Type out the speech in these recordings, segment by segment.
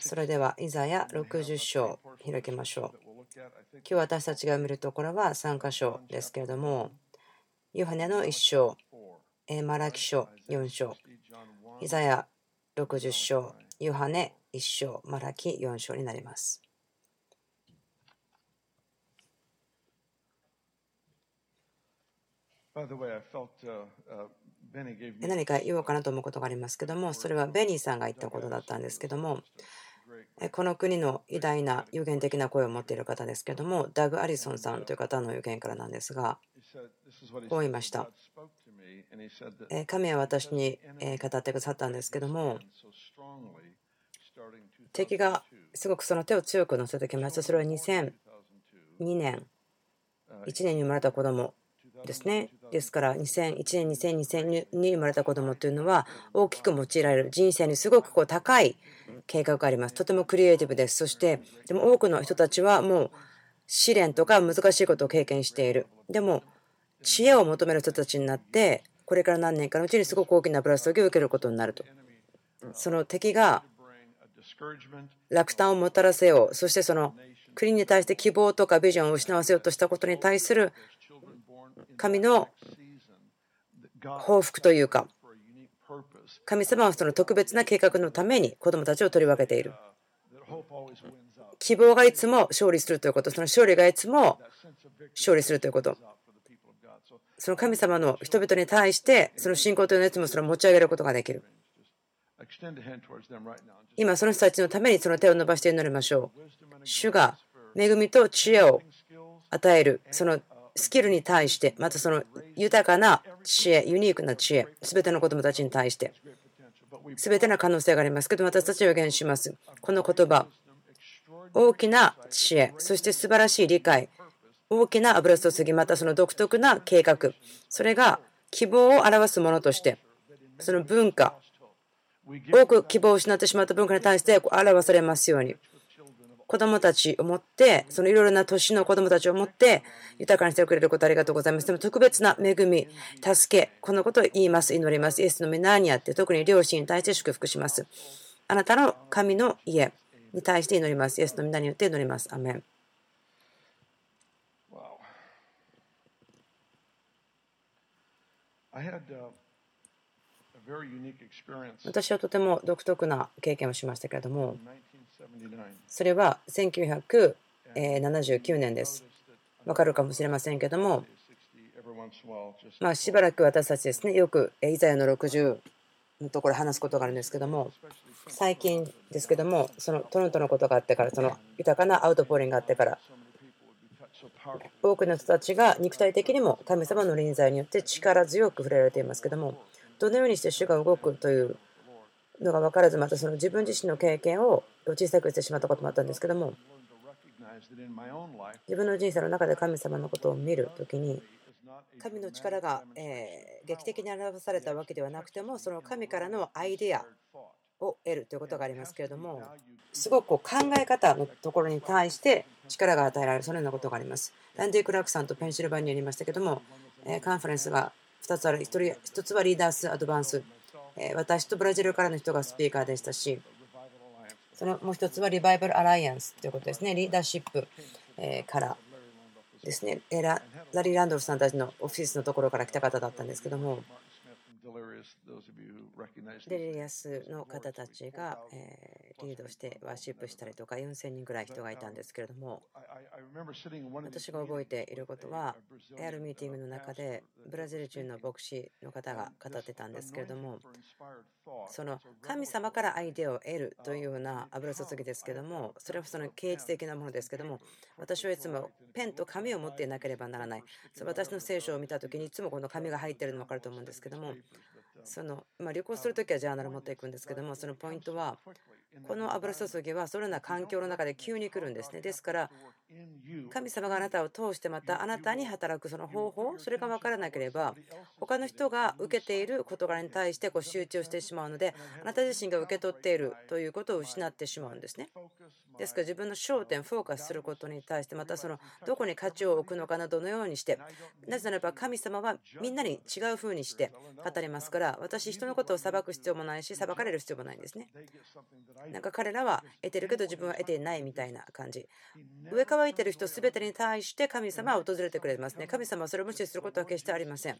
それでは、イザヤ60章、開きましょう。今日私たちが見るところは3箇所ですけれども、ヨハネの1章、マラキ書4章、イザヤ60章、ヨハネ1章、マラキ4章になります。何か言おうかなと思うことがありますけども、それはベニーさんが言ったことだったんですけども、この国の偉大な予言的な声を持っている方ですけども、ダグ・アリソンさんという方の予言からなんですが、こう言いました。神は私に語ってくださったんですけども、敵がすごくその手を強く乗せてきました。それは2002年、1年に生まれた子供ですね。ですから2001年、2002年に生まれた子供というのは大きく用いられる人生にすごくこう高い計画があります。とてもクリエイティブです。そしてでも多くの人たちはもう試練とか難しいことを経験している。でも知恵を求める人たちになってこれから何年かのうちにすごく大きなブラスを受けることになると。その敵が落胆をもたらせよう。そしてその国に対して希望とかビジョンを失わせようとしたことに対する神の報復というか、神様はその特別な計画のために子供たちを取り分けている。希望がいつも勝利するということ、その勝利がいつも勝利するということ。その神様の人々に対して、その信仰というのをいつもそれを持ち上げることができる。今、その人たちのためにその手を伸ばして祈りましょう。主が恵みと知恵を与える、そのスキルに対して、またその豊かな知恵、ユニークな知恵、すべての子どもたちに対して、すべての可能性がありますけど、私たちは予言します。この言葉、大きな知恵、そして素晴らしい理解、大きな油注ぎ、またその独特な計画、それが希望を表すものとして、その文化、多く希望を失ってしまった文化に対して表されますように。子供たちを持って、そのいろいろな年の子供たちを持って、豊かにしてくれることありがとうございます。でも特別な恵み、助け、このことを言います、祈ります。イエスの皆にあって、特に両親に対して祝福します。あなたの神の家に対して祈ります。イエスの皆によって祈ります。アメン。私はとても独特な経験をしましたけれども、それは1979年です。わかるかもしれませんけども、まあ、しばらく私たちですね、よくイザヤの60のところ話すことがあるんですけども、最近ですけども、そのトロントのことがあってから、その豊かなアウトポーリングがあってから、多くの人たちが肉体的にも神様の臨在によって力強く触れられていますけども、どのようにして主が動くというのが分からず、またその自分自身の経験を小さくしてしまったこともあったんですけども、自分の人生の中で神様のことを見るときに、神の力が、え劇的に表されたわけではなくても、その神からのアイデアを得るということがありますけれども、すごくこう考え方のところに対して力が与えられる、そのようなことがあります。ランディ・クラークさんとペンシルバニアにいましたけども、カンファレンスが2つある、1つはリーダース・アドバンス、私とブラジルからの人がスピーカーでしたし、そのもう一つはリバイバルアライアンスということですね。リーダーシップからですね。ラリー・ランドルさんたちのオフィスのところから来た方だったんですけども、デリアスの方たちがリードしてワーシップしたりとか4000人ぐらい人がいたんですけれども。私が覚えていることはあるミーティングの中でブラジル人の牧師の方が語ってたんですけれども。その神様からアイデアを得るというような油注ぎですけどもそれはその啓示的なものですけども私はいつもペンと紙を持っていなければならない。私の聖書を見た時にいつもこの紙が入っているの分かると思うんですけどもその、まあ、旅行する時はジャーナル持っていくんですけども、そのポイントは、この油注ぎはそのような環境の中で急に来るんですね。ですから、神様があなたを通してまたあなたに働くその方法、それが分からなければ、他の人が受けている事柄に対してこう集中してしまうので、あなた自身が受け取っているということを失ってしまうんですね。ですから自分の焦点、フォーカスすることに対して、またそのどこに価値を置くのかなどのようにして、なぜならば神様はみんなに違う風にして語りますから、だ、私、人のことを裁く必要もないし、裁かれる必要もないんですね。なんか彼らは得てるけど自分は得ていないみたいな感じ。上乾いてる人すべてに対して神様は訪れてくれますね。神様はそれを無視することは決してありません。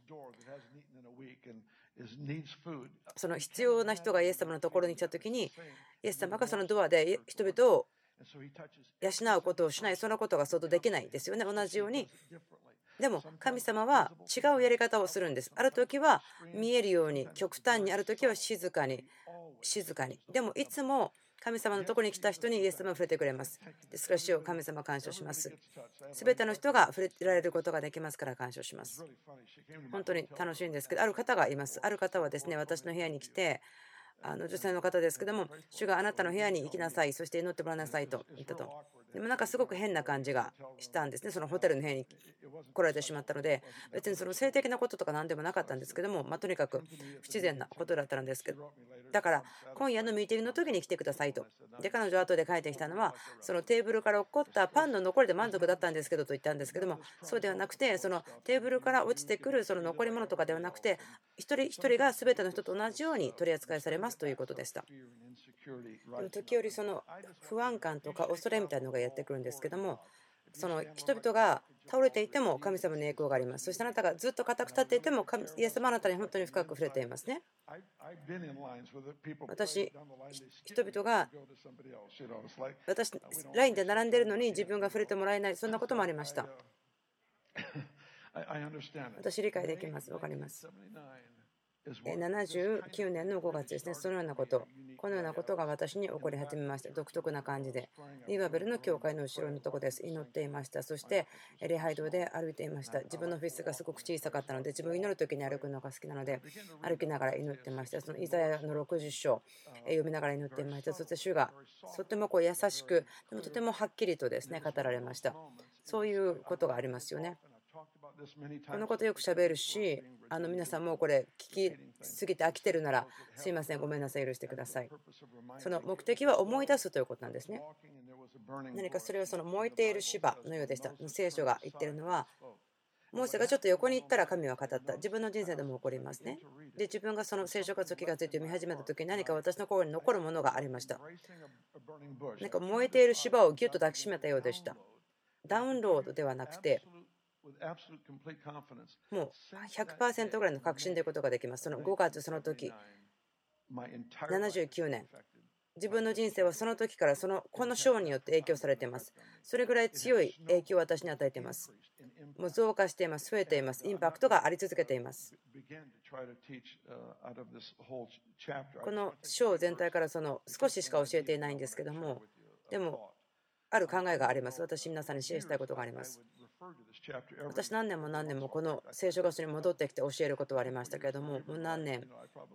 その必要な人がイエス様のところに来た時に、イエス様がそのドアで人々を養うことをしない、そのことが想像できないですよね。同じようにでも神様は違うやり方をするんです。ある時は見えるように極端にある時は静かに静かに。でもいつも神様のとこに来た人にイエス様は触れてくれます。ですから主を神様感謝します。すべての人が触れられることができますから感謝します。本当に楽しいんですけど、ある方がいます。ある方はですね、私の部屋に来て、あの女性の方ですけども、主があなたの部屋に行きなさい、そして祈ってもらいなさいと言ったと。でもなんかすごく変な感じがしたんですね、そのホテルの部屋に来られてしまったので、別にその性的なこととか何でもなかったんですけども、まあ、とにかく不自然なことだったんですけど、だから今夜のミーティングの時に来てくださいと。で、彼女は後で帰ってきたのは、そのテーブルから落っこったパンの残りで満足だったんですけどと言ったんですけども、そうではなくて、そのテーブルから落ちてくるその残り物とかではなくて、一人一人が全ての人と同じように取り扱いされますということでした。でも時折その不安感とか恐れみたいなのがやってくるんですけどもその人々が倒れていても神様の栄光があります。そしてあなたがずっと固く立っていてもイエス様あなたに本当に深く触れていますね。私、人々が私、ラインで並んでいるのに自分が触れてもらえない、そんなこともありました。私、理解できます。分かります。79年の5月ですね、そのようなこと、このようなことが私に起こり始めました。独特な感じで。リバベルの教会の後ろのとこです。祈っていました。そして、礼拝堂で歩いていました。自分のオフィスがすごく小さかったので、自分を祈る時に歩くのが好きなので、歩きながら祈っていました。そのイザヤの60章、読みながら祈っていました。そして、主がとてもこう優しく、でもとてもはっきりとですね、語られました。そういうことがありますよね。このことよくしゃべるし、あの皆さんもこれ聞きすぎて飽きてるなら、すいません、ごめんなさい、許してください。その目的は思い出すということなんですね。何かそれはその燃えている芝のようでした。聖書が言ってるのは、モーセがちょっと横に行ったら神は語った。自分の人生でも起こりますね。で、自分がその聖書活動気がついて読み始めた時に何か私の心に残るものがありました。なんか燃えている芝をぎゅっと抱きしめたようでした。ダウンロードではなくて、もう100%ぐらいの確信でいることができます。その5月、その時79年。自分の人生はその時からそのこの章によって影響されています。それぐらい強い影響を私に与えています。もう増加しています、増えています、インパクトがあり続けています。この章全体からその少ししか教えていないんですけども、でも、ある考えがあります。私、皆さんにシェアしたいことがあります。私何年も何年もこの聖書学習に戻ってきて教えることはありましたけれどももう何年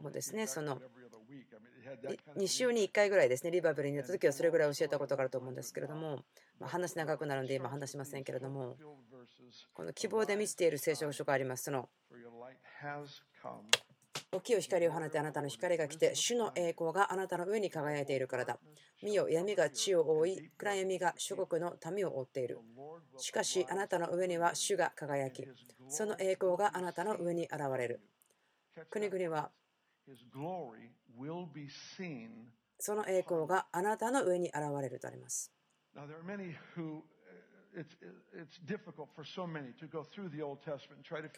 もですねその2週に1回ぐらいですねリバブルに行った時はそれぐらい教えたことがあると思うんですけれども話長くなるので今話しませんけれどもこの希望で満ちている聖書書があります。その大きい光を放てあなたの光が来て主の栄光があなたの上に輝いているからだ。見よ闇が地を覆い暗闇が諸国の民を覆っている。しかしあなたの上には主が輝きその栄光があなたの上に現れる。国々はその栄光があなたの上に現れるとあります。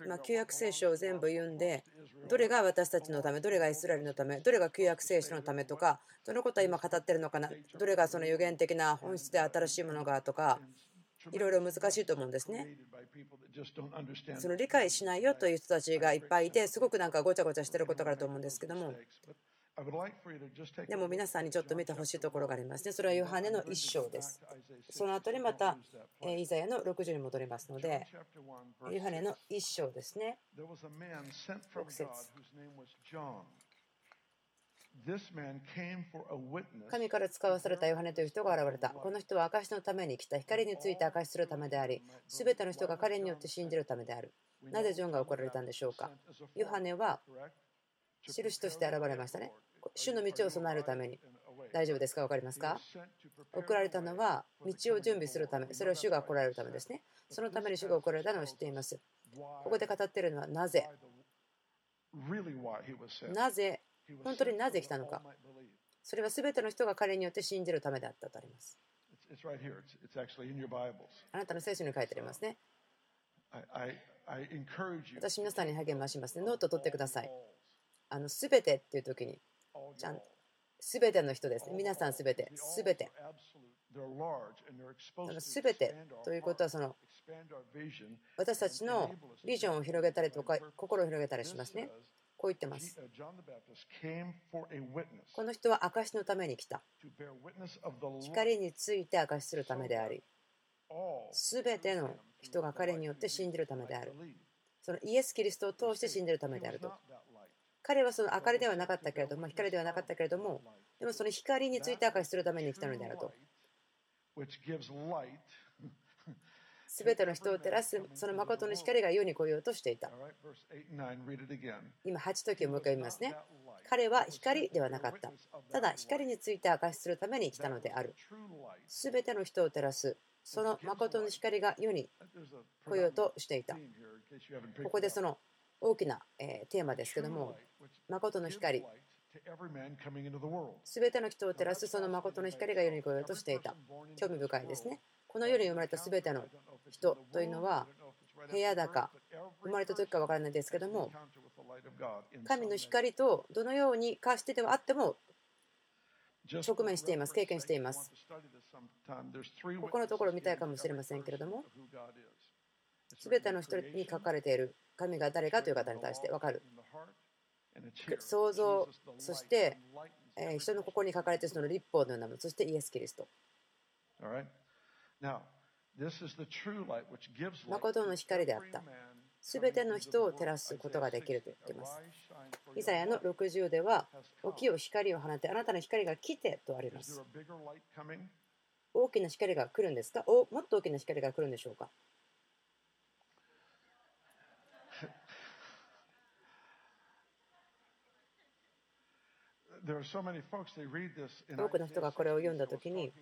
ま旧約聖書を全部読んで、どれが私たちのため、どれがイスラエルのため、どれが旧約聖書のためとか、どのことは今語ってるのかな、どれがその予言的な本質で新しいものがとか、いろいろ難しいと思うんですね。その理解しないよという人たちがいっぱいいて、すごくなんかごちゃごちゃしてることがあると思うんですけども、でも皆さんにちょっと見てほしいところがありますね。それはヨハネの1章です。その後にまたイザヤの60に戻りますので、ヨハネの1章ですね。6節神から使わされたヨハネという人が現れた。この人は証のために来た。光について証しするためであり、すべての人が彼によって信じるためである。なぜジョンが怒られたんでしょうか？ヨハネは印として現れましたね。主の道を備えるために。大丈夫ですか？分かりますか？送られたのは道を準備するため、それを主が来られるためですね。そのために主が送られたのを知っています。ここで語っているのはなぜ？なぜ、本当になぜ来たのか。それは全ての人が彼によって信じるためであったとあります。あなたの聖書に書いてありますね。私、皆さんに励ましますね。ノートを取ってください。あの全てっていう時に、ちゃんすべての人ですね。皆さんすべて、すべて。すべてということはその私たちのビジョンを広げたりとか心を広げたりしますね。こう言ってます。この人は証のために来た。光について証しするためであり、すべての人が彼によって信じるためである。そのイエス・キリストを通して信じるためであると。彼はその明かりではなかったけれども、光ではなかったけれども、でもその光について証しするために来たのであると。すべての人を照らすその誠の光が世に来ようとしていた。今、8時をもう一回読みますね。彼は光ではなかった。ただ、光について証しするために来たのである。すべての人を照らす、その誠の光が世に来ようとしていた。ここでその大きなテーマですけども、誠の光。すべての人を照らすその誠の光が世に来ようとしていた。興味深いですね。この世に生まれたすべての人というのは、部屋だか、生まれた時か分からないですけども、神の光とどのように化してではあっても直面しています、経験しています。ここのところ見たいかもしれませんけれども、すべての人に書かれている神が誰かという方に対して分かる。想像、そして人の心に書かれているその立法のようなもの、そしてイエス・キリスト。誠の光であった。すべての人を照らすことができると言っています。イザヤの60では、起きよ光を放って、あなたの光が来てとあります。大きな光が来るんですか？おもっと大きな光が来るんでしょうか？多くの人がこれを読んだときに、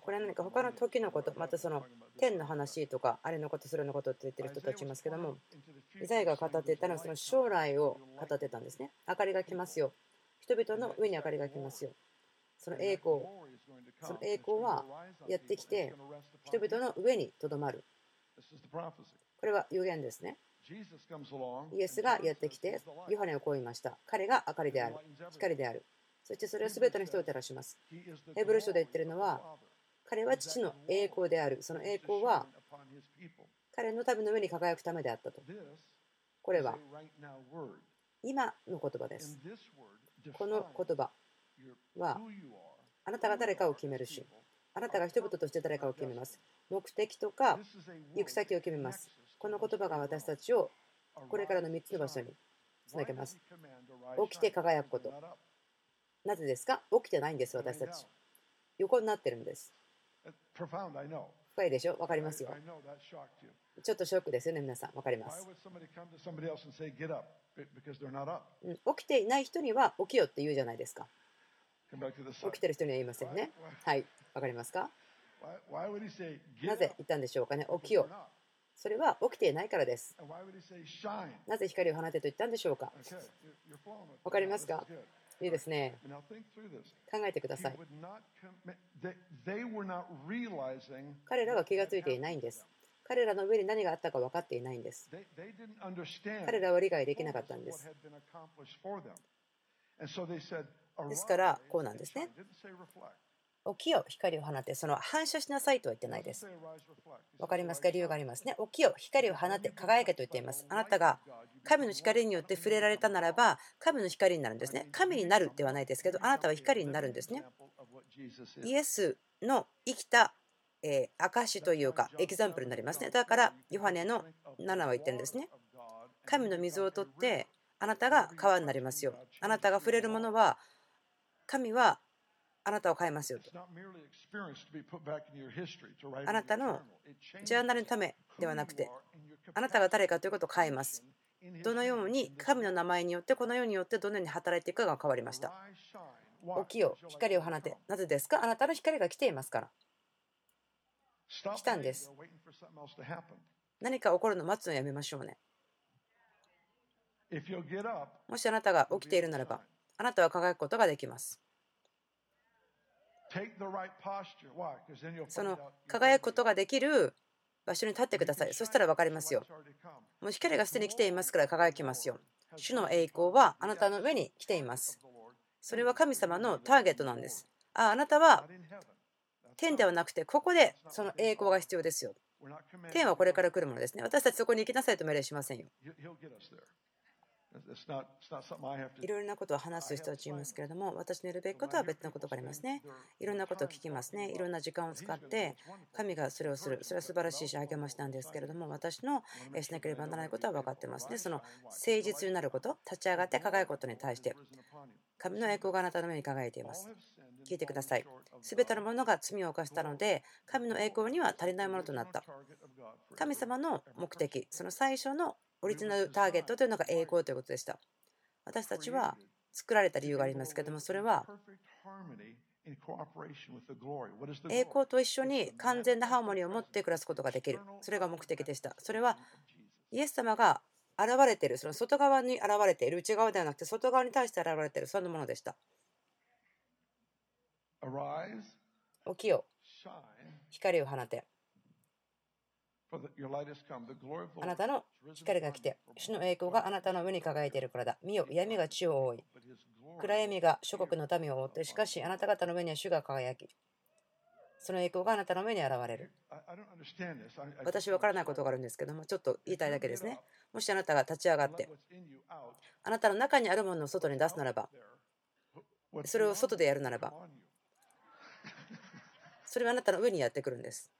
これは何か他の時のこと、またその天の話とか、あれのこと、それのことって言ってる人たちいますけども、イザヤが語っていたのはその将来を語ってたんですね。明かりが来ますよ。人々の上に明かりが来ますよ。その栄光、その栄光はやってきて、人々の上にとどまる。これは予言ですね。イエスがやってきて、ヨハネをこう言いました。彼が明かりである、光である。そしてそれは全ての人を照らします。ヘブル書で言ってるのは、彼は父の栄光である。その栄光は彼の民の上に輝くためであったと。これは今の言葉です。この言葉はあなたが誰かを決めるし、あなたが人々として誰かを決めます。目的とか行く先を決めます。この言葉が私たちをこれからの3つの場所につなげます。起きて輝くこと。なぜですか？起きてないんです、私たち。横になってるんです。深いでしょ？分かりますよ。ちょっとショックですよね、皆さん。分かります。起きていない人には起きよって言うじゃないですか。起きてる人には言いませんね。はい、分かりますかなぜ言ったんでしょうかね？起きよ。それは起きていないからです。なぜ光を放てと言ったんでしょうか？わかりますか？いいですね。考えてください。彼らは気がついていないんです。彼らの上に何があったか分かっていないんです。彼らは理解できなかったんです。ですから、こうなんですね。起きよ光を放てその反射しなさいとは言ってないです。わかりますか？理由がありますね。起きよ光を放て輝けと言っています。あなたが神の光によって触れられたならば神の光になるんですね。神になるではないですけどあなたは光になるんですね。イエスの生きたえ証というかエキザンプルになりますね。だからヨハネの7は言ってるんですね。神の水を取ってあなたが川になりますよ。あなたが触れるものは神はあなたを変えますよと。あなたのジャーナルのためではなくて、あなたが誰かということを変えます。どのように神の名前によってこの世によってどのように働いていくかが変わりました。起きよ、光を放て。なぜですか？あなたの光が来ていますから。来たんです。何か起こるのを待つのやめましょうね。もしあなたが起きているならば、あなたは輝くことができます。その輝くことができる場所に立ってください。そしたら分かりますよ。もう光がすでに来ていますから輝きますよ。主の栄光はあなたの上に来ています。それは神様のターゲットなんです。ああなたは天ではなくてここでその栄光が必要ですよ。天はこれから来るものですね。私たちそこに行きなさいと命令しませんよ。いろいろなことを話す人たちいますけれども、私のやるべきことは別のことがありますね。いろんなことを聞きますね。いろんな時間を使って、神がそれをする。それは素晴らしいし、励ましなんですけれども、私のしなければならないことは分かってますね。その誠実になること、立ち上がって輝くことに対して、神の栄光があなたの目に輝いています。聞いてください。すべてのものが罪を犯したので、神の栄光には足りないものとなった。神様の目的、その最初のオリジナルターゲットというのが栄光ということでした。私たちは作られた理由がありますけども、それは栄光と一緒に完全なハーモニーを持って暮らすことができる。それが目的でした。それはイエス様が現れている、その外側に現れている、内側ではなくて外側に対して現れている、そんなものでした。起きよ。光を放て。あなたの光が来て、主の栄光があなたの上に輝いているからだ。見よ、闇が地を覆い。暗闇が諸国の民を覆って、しかしあなた方の上には主が輝き、その栄光があなたの上に現れる。私分からないことがあるんですけども、ちょっと言いたいだけですね。もしあなたが立ち上がって、あなたの中にあるものを外に出すならば、それを外でやるならば、それはあなたの上にやってくるんです。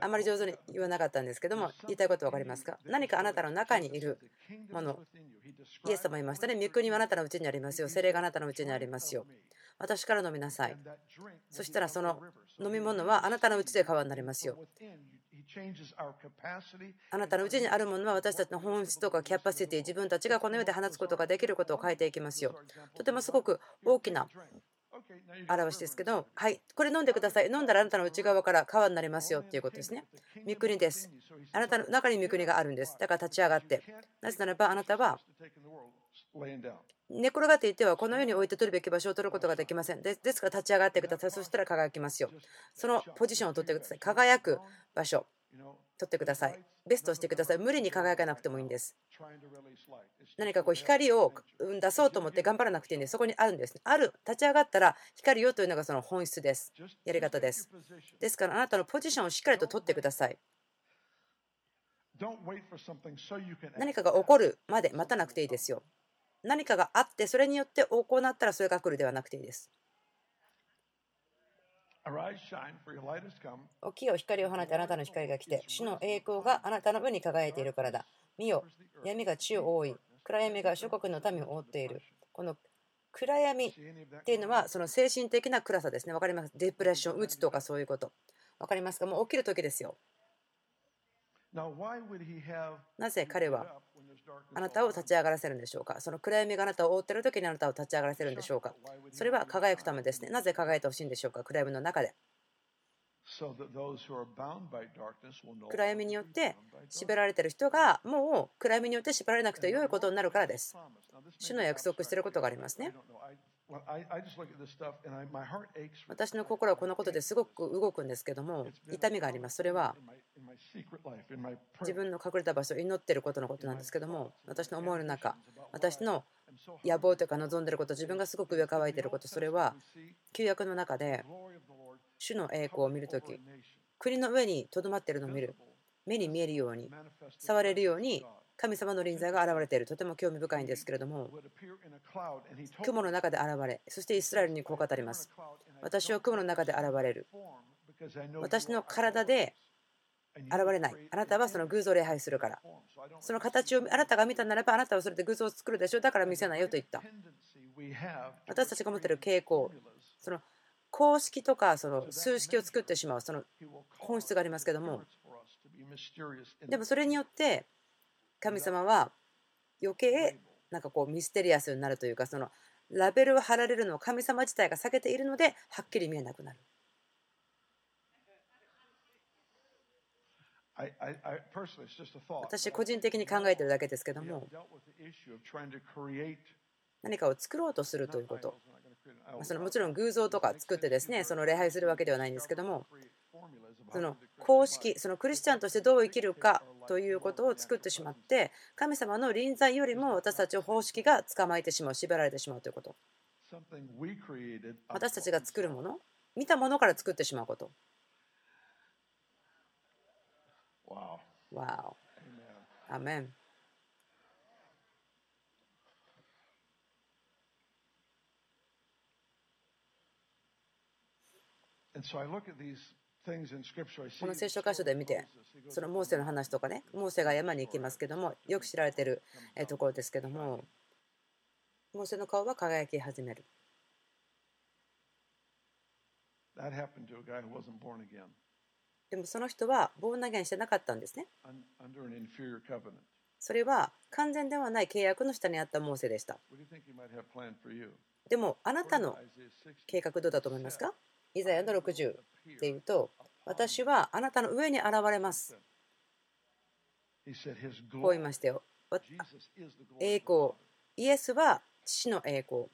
あまり上手に言わなかったんですけども、言いたいこと分かりますか何かあなたの中にいるもの、イエス様言いましたね、御国はあなたのうちにありますよ、精霊があなたのうちにありますよ。私から飲みなさい。そしたらその飲み物はあなたのうちで川になりますよ。あなたのうちにあるものは私たちの本質とかキャパシティ、自分たちがこの世で放つことができることを変えていきますよ。とてもすごく大きな表しですけど、はい、これ飲んでください。飲んだらあなたの内側から川になりますよっていうことですね。御国です。あなたの中に御国があるんです。だから立ち上がって。なぜならばあなたは寝転がっていてはこの世に置いて取るべき場所を取ることができません。ですから立ち上がってください。そしたら輝きますよ。そのポジションを取ってください。輝く場所。取ってください。ベストをしてください。無理に輝かなくてもいいんです。何かこう光を出そうと思って頑張らなくていいんです。そこにあるんです、ある、立ち上がったら光よというのがその本質です。やり方です。ですからあなたのポジションをしっかりと取ってください。何かが起こるまで待たなくていいですよ。何かがあってそれによって行ったらそれが来るではなくていいです。起きよ光を放ってあなたの光が来て、主の栄光があなたの上に輝いているからだ。見よ、闇が地を覆い、暗闇が諸国の民を覆っている。この暗闇っていうのは、その精神的な暗さですね。分かります？デプレッション、うつとかそういうこと。分かりますか？もう起きる時ですよ。なぜ彼はあなたを立ち上がらせるんでしょうか？その暗闇があなたを覆っている時にあなたを立ち上がらせるんでしょうか？それは輝くためですね。なぜ輝いてほしいんでしょうか？暗闇の中で。暗闇によって縛られている人がもう暗闇によって縛られなくてよいことになるからです。主の約束していることがありますね。私の心はこのことですごく動くんですけども痛みがあります。それは自分の隠れた場所を祈っていることのことなんですけども私の思いの中私の野望というか望んでいること自分がすごく上乾いていることそれは旧約の中で主の栄光を見るとき国の上にとどまっているのを見る。目に見えるように触れるように神様の臨在が現れている。とても興味深いんですけれども雲の中で現れそしてイスラエルにこう語ります。私は雲の中で現れる。私の体で現れない。あなたはその偶像礼拝するから。その形をあなたが見たならばあなたはそれで偶像を作るでしょう。だから見せないよと言った。私たちが持っている傾向。その公式とかその数式を作ってしまう。その本質がありますけども。でもそれによって神様は余計なんかこうミステリアスになるというかそのラベルを貼られるのを神様自体が避けているのではっきり見えなくなる。私個人的に考えてるだけですけども何かを作ろうとするということそのもちろん偶像とか作ってですねその礼拝するわけではないんですけどもその公式そのクリスチャンとしてどう生きるかということを作ってしまって神様の臨在よりも私たちを方式が捕まえてしまう縛られてしまうということ。私たちが作るもの見たものから作ってしまうこと。わおアメンこの聖書箇所で見て、そのモーセの話とかね、モーセが山に行きますけども、よく知られているところですけども、モーセの顔は輝き始める。でもその人はボーナゲンしてなかったんですね。それは完全ではない契約の下にあったモーセでした。でもあなたの計画どうだと思いますか？イザヤの60っていうと、私はあなたの上に現れます。こう言いましたよ。栄光。イエスは父の栄光。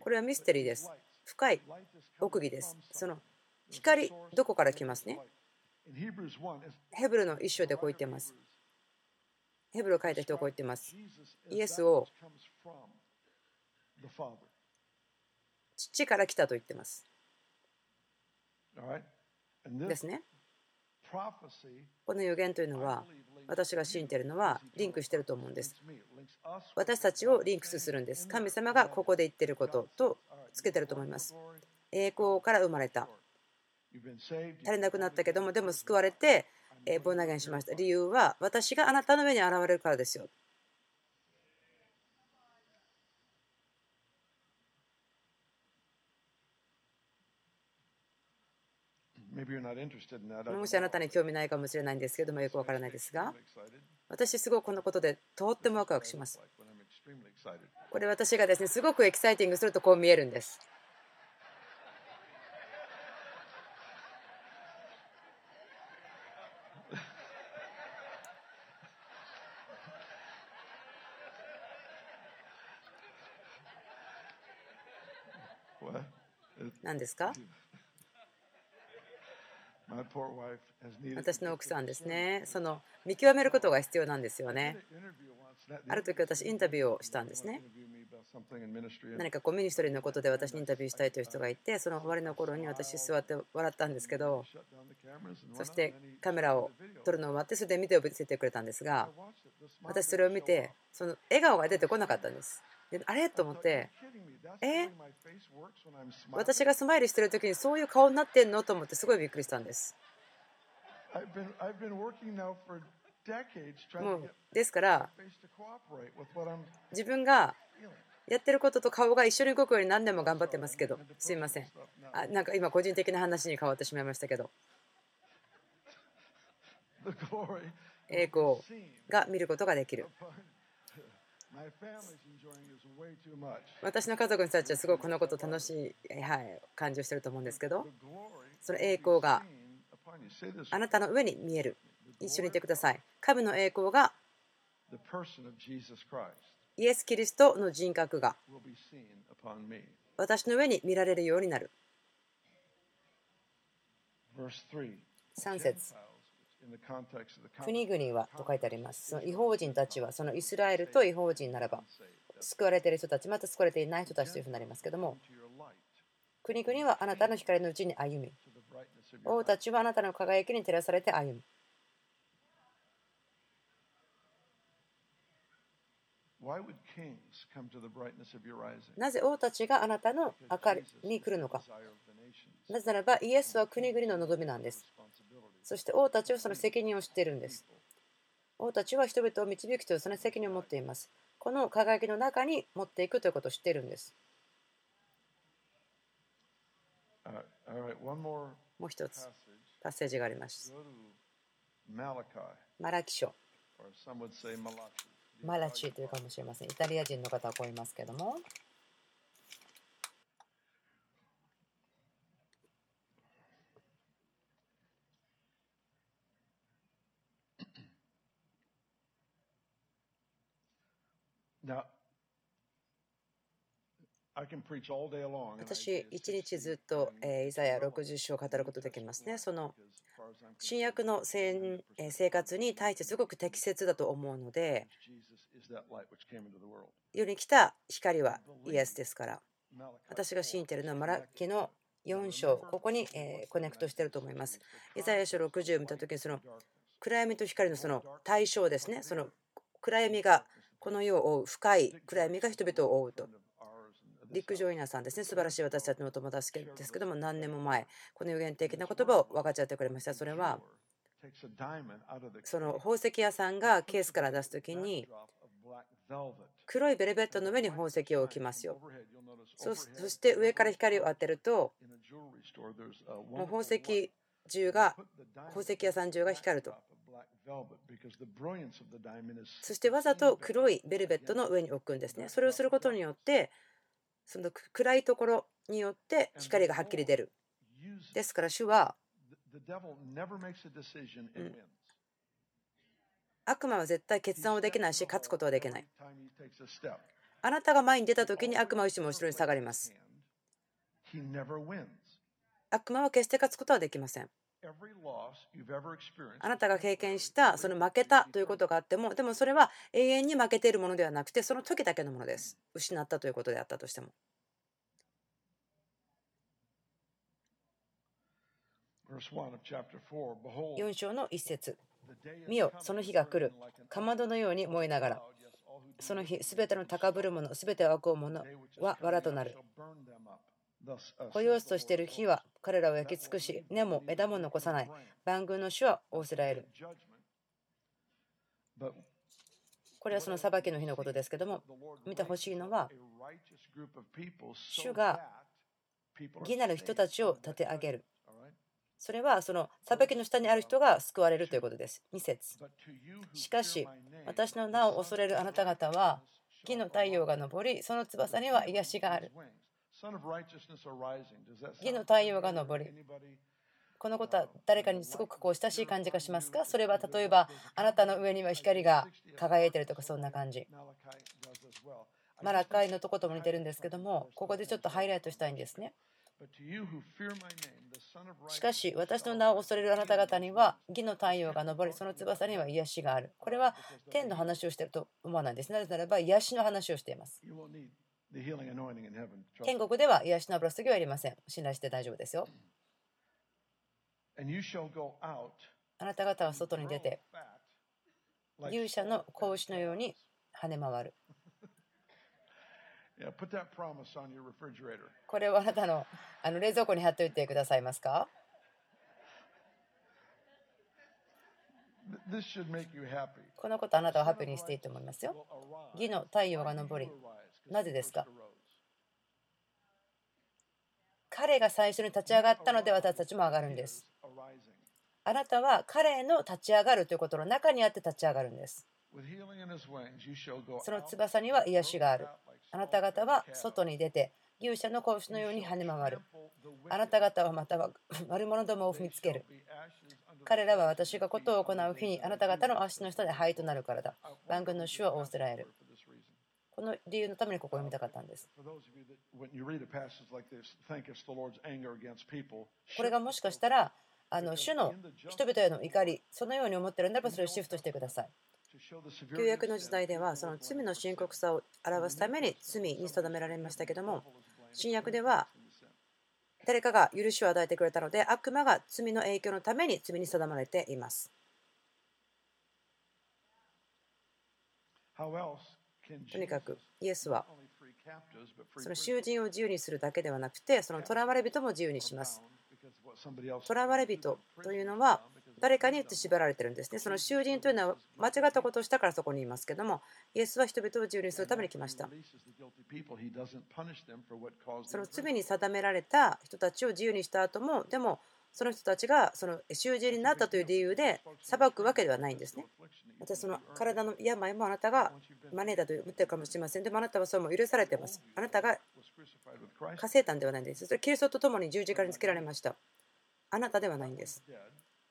これはミステリーです。深い奥義です。その光、どこから来ますね？ヘブルの一章でこう言ってます。ヘブルを書いた人はこう言ってます。イエスを父から来たと言ってます。ですね。この予言というのは私が信じているのはリンクしてると思うんです。私たちをリンクスするんです。神様がここで言ってることとつけてると思います。栄光から生まれた。足りなくなったけども、でも救われて、ボーナゲンしました。理由は私があなたの上に現れるからですよ。もしあなたに興味ないかもしれないんですけどもよくわからないですが私すごくこのことでとってもワクワクします。これ私がですねすごくエキサイティングするとこう見えるんです。何ですか？私の奥さんですね、その見極めることが必要なんですよね。ある時私、インタビューをしたんですね。何かこうミニストリーのことで私にインタビューしたいという人がいて、その終わりの頃に私、座って笑ったんですけど、そしてカメラを撮るのを待って、それで見てを見せてくれたんですが、私、それを見て、その笑顔が出てこなかったんです。であれ？と思って、え？私がスマイルしてる時にそういう顔になってんの？と思ってすごいびっくりしたんです。もうですから自分がやってることと顔が一緒に動くように何年も頑張ってますけど。すいません。あなんか今個人的な話に変わってしまいましたけど。栄光が見ることができる私の家族の人たちはすごいこのこと楽しい、はい、感じをしてると思うんですけどその栄光があなたの上に見える。一緒にいてください。神の栄光がイエス・キリストの人格が私の上に見られるようになる。3節国々はと書いてあります。その違法人たちは、そのイスラエルと違法人ならば、救われている人たち、また救われていない人たちというふうになりますけども、国々はあなたの光のうちに歩み、王たちはあなたの輝きに照らされて歩む。なぜ王たちがあなたの明かりに来るのか。なぜならば、イエスは国々の望みなんです。そして王たちはその責任を知っているんです。王たちは人々を導くというその責任を持っています。この輝きの中に持っていくということを知っているんです。もう一つ、パッセージがあります。マラキ書。マラチというかもしれません。イタリア人の方はこう言いますけども。私、一日ずっとイザヤ60章を語ることできますね。その新約の生活に対してすごく適切だと思うので、世に来た光はイエスですから、私が信じているのはマラキの4章、ここにコネクトしていると思います。イザヤ書60を見たときに、その暗闇と光のその対象ですね、その暗闇がこの世を覆う、深い暗闇が人々を覆うと。陸上稲さんですね、素晴らしい私たちの友達ですけども、何年も前、この予言的な言葉を分かちゃってくれました。それは、その宝石屋さんがケースから出す時に、黒いベルベットの上に宝石を置きますよ。そして上から光を当てると、もう宝石銃が、宝石屋さん中が光ると。そしてわざと黒いベルベットの上に置くんですね。それをすることによって、その暗いところによって光がはっきり出る。ですから主は、悪魔は絶対決断をできないし勝つことはできない。あなたが前に出た時に悪魔は後ろに下がります。悪魔は決して勝つことはできません。あなたが経験したその負けたということがあってもでもそれは永遠に負けているものではなくてその時だけのものです。失ったということであったとしても。4章の一節。見よその日が来る。かまどのように燃えながら。その日すべての高ぶる者すべてを悪う者は藁となる。保養としている火は彼らを焼き尽くし、根も枝も残さない。万軍の主は仰せられる。これはその裁きの日のことですけども、見てほしいのは、主が義なる人たちを立て上げる。それはその裁きの下にある人が救われるということです。2節しかし、私の名を恐れるあなた方は、義の太陽が昇り、その翼には癒しがある。義の太陽が昇りこのことは誰かにすごくこう親しい感じがしますか？それは例えばあなたの上には光が輝いてるとかそんな感じ。マラカイのとことも似てるんですけどもここでちょっとハイライトしたいんですね。しかし私の名を恐れるあなた方には義の太陽が昇りその翼には癒しがある。これは天の話をしていると思わないんです。なぜならば癒しの話をしています天国では癒しの油注ぎはいりません。信頼して大丈夫ですよ。あなた方は外に出て、勇者の子牛のように跳ね回る。これをあなたのあの冷蔵庫に貼っておいてくださいますか？このことあなたはハッピーにしていいと思いますよ。義の太陽が昇り、なぜですか？彼が最初に立ち上がったので私たちも上がるんです。あなたは彼の立ち上がるということの中にあって立ち上がるんです。その翼には癒しがある。あなた方は外に出て勇者の子牛のように跳ね回る。あなた方はまたは 悪者どもを踏みつける。彼らは私がことを行う日にあなた方の足の下で灰となるからだ。万軍の主は仰せられる。この理由のためにここを読みたかったんです。これがもしかしたら、あの主の人々への怒り、そのように思っているならばそれをシフトしてください。旧約の時代ではその罪の深刻さを表すために罪に定められましたけども新約では誰かが許しを与えてくれたので悪魔が罪の影響のために罪に定まれています。とにかくイエスはその囚人を自由にするだけではなくてその囚われ人も自由にします。囚われ人というのは誰かによって縛られてるんですね。その囚人というのは間違ったことをしたからそこにいますけども、イエスは人々を自由にするために来ました。その罪に定められた人たちを自由にした後も、でもその人たちがその囚人になったという理由で裁くわけではないんですね。またその体の病もあなたが招いたと思ってるかもしれません。でもあなたはそれも許されています。あなたが稼いだんではないんです。それキリストと共に十字架につけられました。あなたではないんです。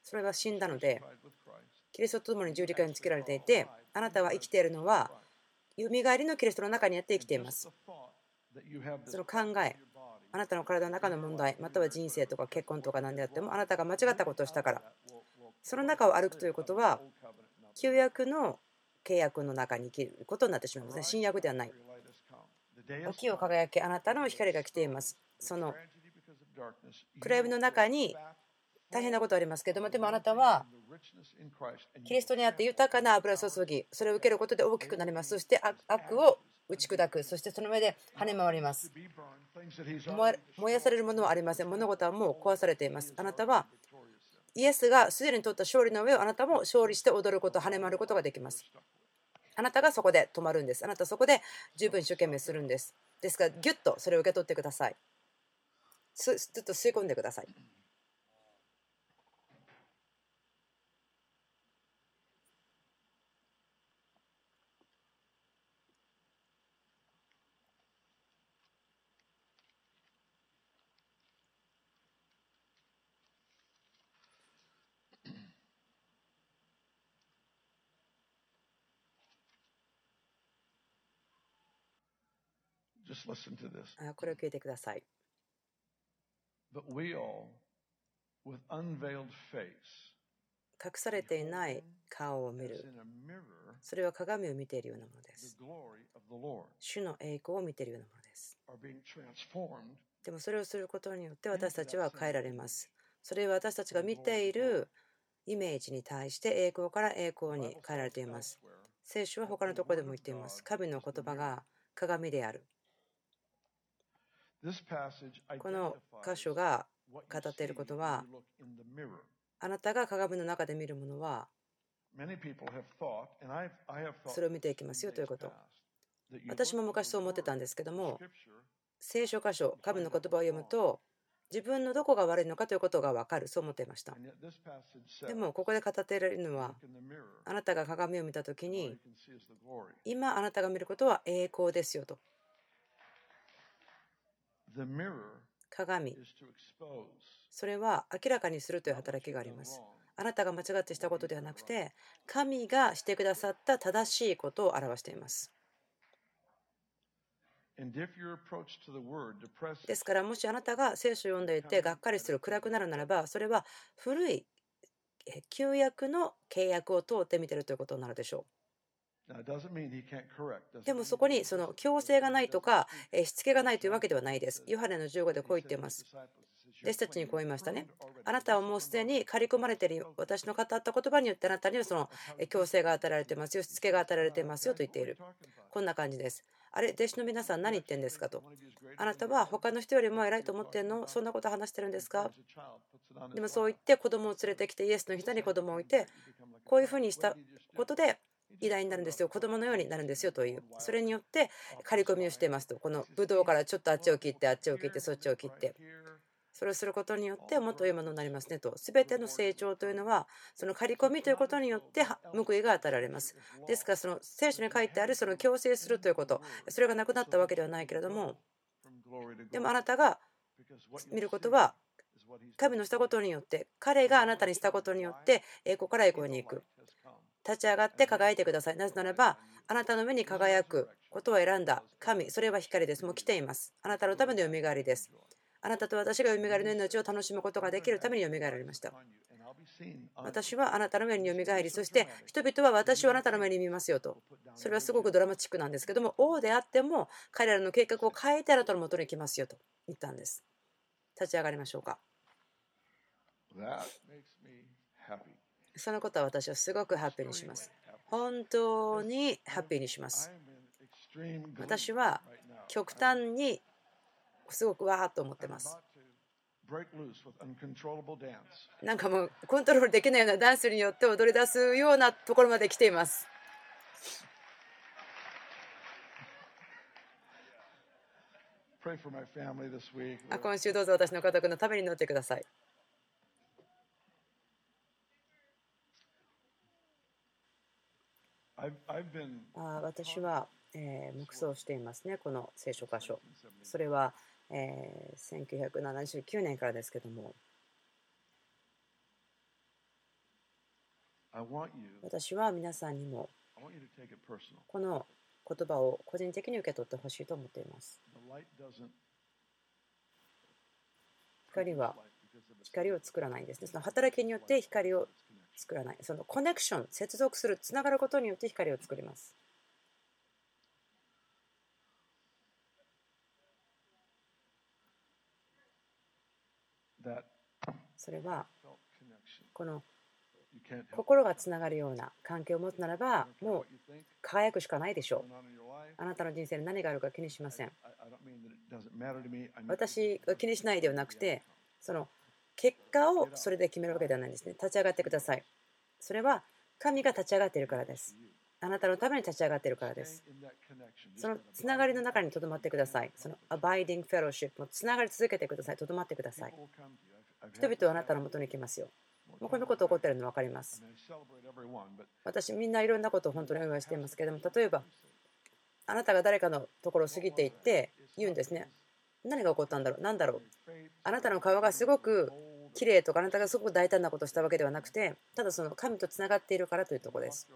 それは死んだので、キリストと共に十字架につけられていて、あなたは生きているのはよみがえりのキリストの中にやって生きていますその考えあなたの体の中の問題または人生とか結婚とか何であってもあなたが間違ったことをしたからその中を歩くということは旧約の契約の中に生きることになってしまいますね。新約ではない。沖を輝けあなたの光が来ています。その暗闇の中に大変なことありますけどもでもあなたはキリストにあって豊かな油注ぎそれを受けることで大きくなります。そして悪を打ち砕く。そしてその上で跳ね回ります。燃やされるものはありません。物事はもう壊されています。あなたはイエスがすでに取った勝利の上をあなたも勝利して踊ること跳ね回ることができます。あなたがそこで止まるんです。あなたはそこで十分一生懸命するんです。ですからぎゅっとそれを受け取ってください。ずっと吸い込んでください。Just listen to this. あこれを聞いてください。But we all, with unveiled face, 隠されていない顔を見る。それは鏡を見ているようなものです。主の栄光を見ているようなものです。でもそれをすることによって私たちは変えられます。それは私たちが見ているイメージに対して栄光から栄光に変えられています.聖書は他のところでも言っています。神の言葉が鏡であるこの箇所が語っていることは.あなたが鏡の中で見るものはそれを見ていきますよということ。私も昔そう思ってたんですけども聖書箇所神の言葉を読むと自分のどこが悪いのかということが分かる。そう思っていましたでもここで語っているのはあなたが鏡を見た時に今あなたが見ることは栄光ですよと鏡。それは明らかにするという働きがあります。あなたが間違ってしたことではなくて神がしてくださった正しいことを表しています。ですからもしあなたが聖書を読んでいてがっかりする暗くなるならばそれは古いえ旧約の契約を通って見てるということになるでしょ.うでもそこにその強制がないとかえしつけがないというわけではないですヨハネの15でこう言っています弟子たちにこう言いましたね。あなたはもうすでに刈り込まれている私の語った言葉によってあなたにはそのえ強制が与えられてますよ、しつけが与えられていますよと言っている。こんな感じです。あれ、弟子の皆さん何言ってんですかと。あなたは他の人よりも偉いと思ってんのそんなこと話してるんですかでもそう言って子供を連れてきてイエスの人に子供を置いてこういうふうにしたことで偉大になるんですよ。子供のようになるんですよという。それによって刈り込みをしていますと。このブドウからちょっとあっちを切ってあっちを切ってそっちを切って。それをすることによってもっと良いものになりますねと。全ての成長というのはその刈り込みということによって報いが与えられます。ですからその聖書に書いてあるその強制するということ。それがなくなったわけではないけれども。でもあなたが見ることは神のしたことによって彼があなたにしたことによって栄光から栄光に行く立ち上がって輝いてください。なぜならばあなたの目に輝くことを選んだ。神それは光です。もう来ています。あなたのためのよみがえりです。あなたと私がよみがえりの命を楽しむことができるためによみがえられました。私はあなたの目によみがえりそして人々は私をあなたの目に見ますよと。それはすごくドラマチックなんですけども王であっても彼らの計画を変えてあなたのもとに来ますよと言ったんです。立ち上がりましょうか。そのことは私はすごくハッピーにします。本当にハッピーにします。私は.極端にすごくわーっと思ってます.なんかもうコントロールできないようなダンスによって踊り出すようなところまで来ています。今週どうぞ私の家族のために祈ってくださいあ私は、えー黙想していますねこの聖書箇所それは、えー1979年からですけども私は皆さんにも.この言葉を個人的に受け取ってほしいと思っています。光は光を作らないんですね。その働きによって光を作らない。そのコネクション接続するつながることによって光を作ります。それはこの心がつながるような関係を持つならばもう輝くしかないでしょう。あなたの人生に何があるか気にしません。私が気にしないではなくてその結果をそれで決めるわけではないんですね。立ち上がってください。それは神が立ち上がっているからです。あなたのために立ち上がっているからです。そのつながりの中にとどまってください。そのアバイディングフェローシップもつながり続けてください。とどまってください人々はあなたのもとに来ますよ。もうこんなこと起こってるの分かります。私みんないろんなことを本当にお祝いしていますけれども、例えばあなたが誰かのところを過ぎていって言うんですね。何が起こったんだろう？何だろう？あなたの顔がすごく綺麗とかあなたがすごく大胆なことをしたわけではなくてただその神とつながっているからというところです。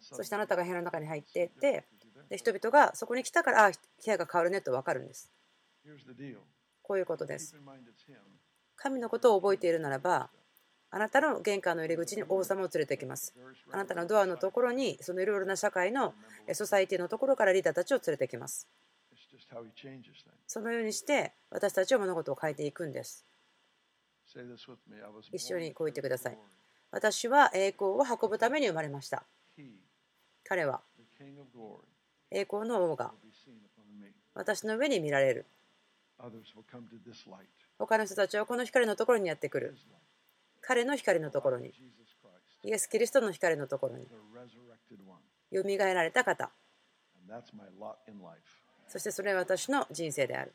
そしてあなたが部屋の中に入っていってで人々がそこに来たからあ部屋が変わるねと分かるんです.こういうことです.神のことを覚えているならばあなたの玄関の入り口に王様を連れてきます。あなたのドアのところにそのいろいろな社会のえソサイティのところからリーダーたちを連れてきますそのようにして私たちは物事を変えていくんです。一緒にこう言ってください。私は栄光を運ぶために生まれました。彼は栄光の王が私の上に見られる。他の人たちはこの光のところにやってくる。彼の光のところに。イエス・キリストの光のところに。よみがえられた方。そしてそれは私の人生である。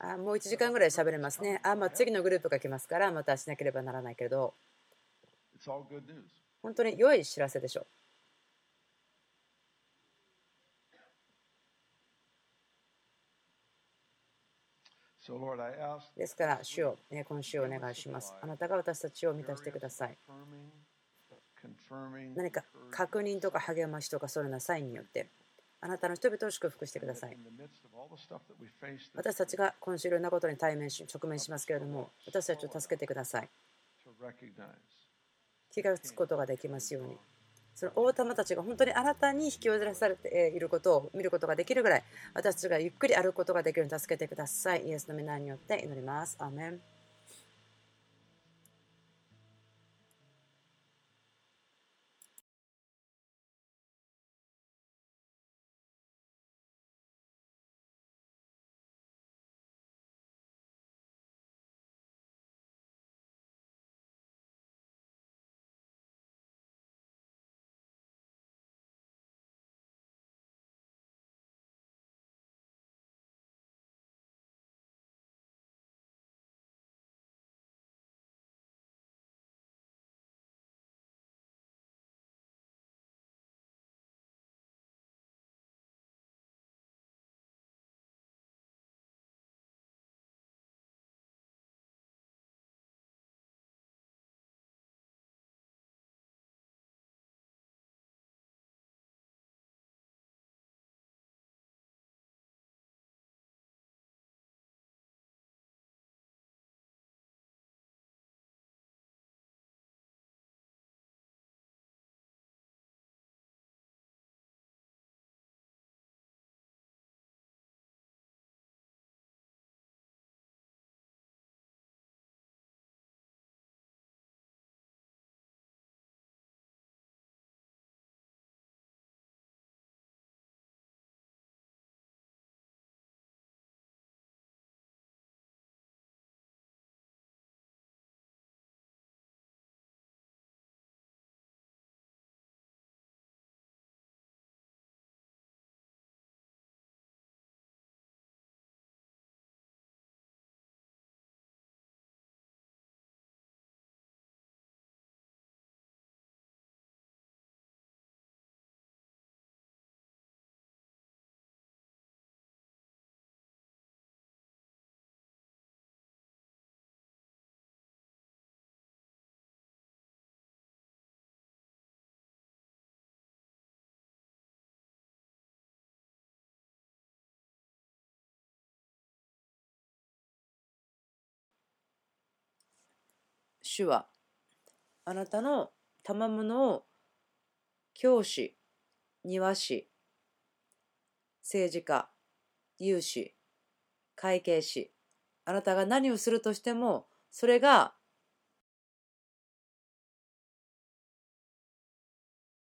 あもう1時間ぐらい喋れますね。あ、まあ、次のグループが来ますからまたしなければならないけれど.本当に良い知らせでしょうですから主をえー今週お願いします。あなたが私たちを満たしてください。何か確認とか励ましとかそれなサインによってあなたの人々を祝福してください。私たちが今週いろんなことに対面し直面しますけれども私たちを助けてください。気がつくことができますようにその大玉たちが本当に新たに引き寄せされていることを見ることができるぐらい私たちがゆっくり歩くことができるように助けてください。イエスの皆によって祈ります。アーメン。主はあなたの賜物を教師、庭師、政治家、有志、会計士、あなたが何をするとしても、それが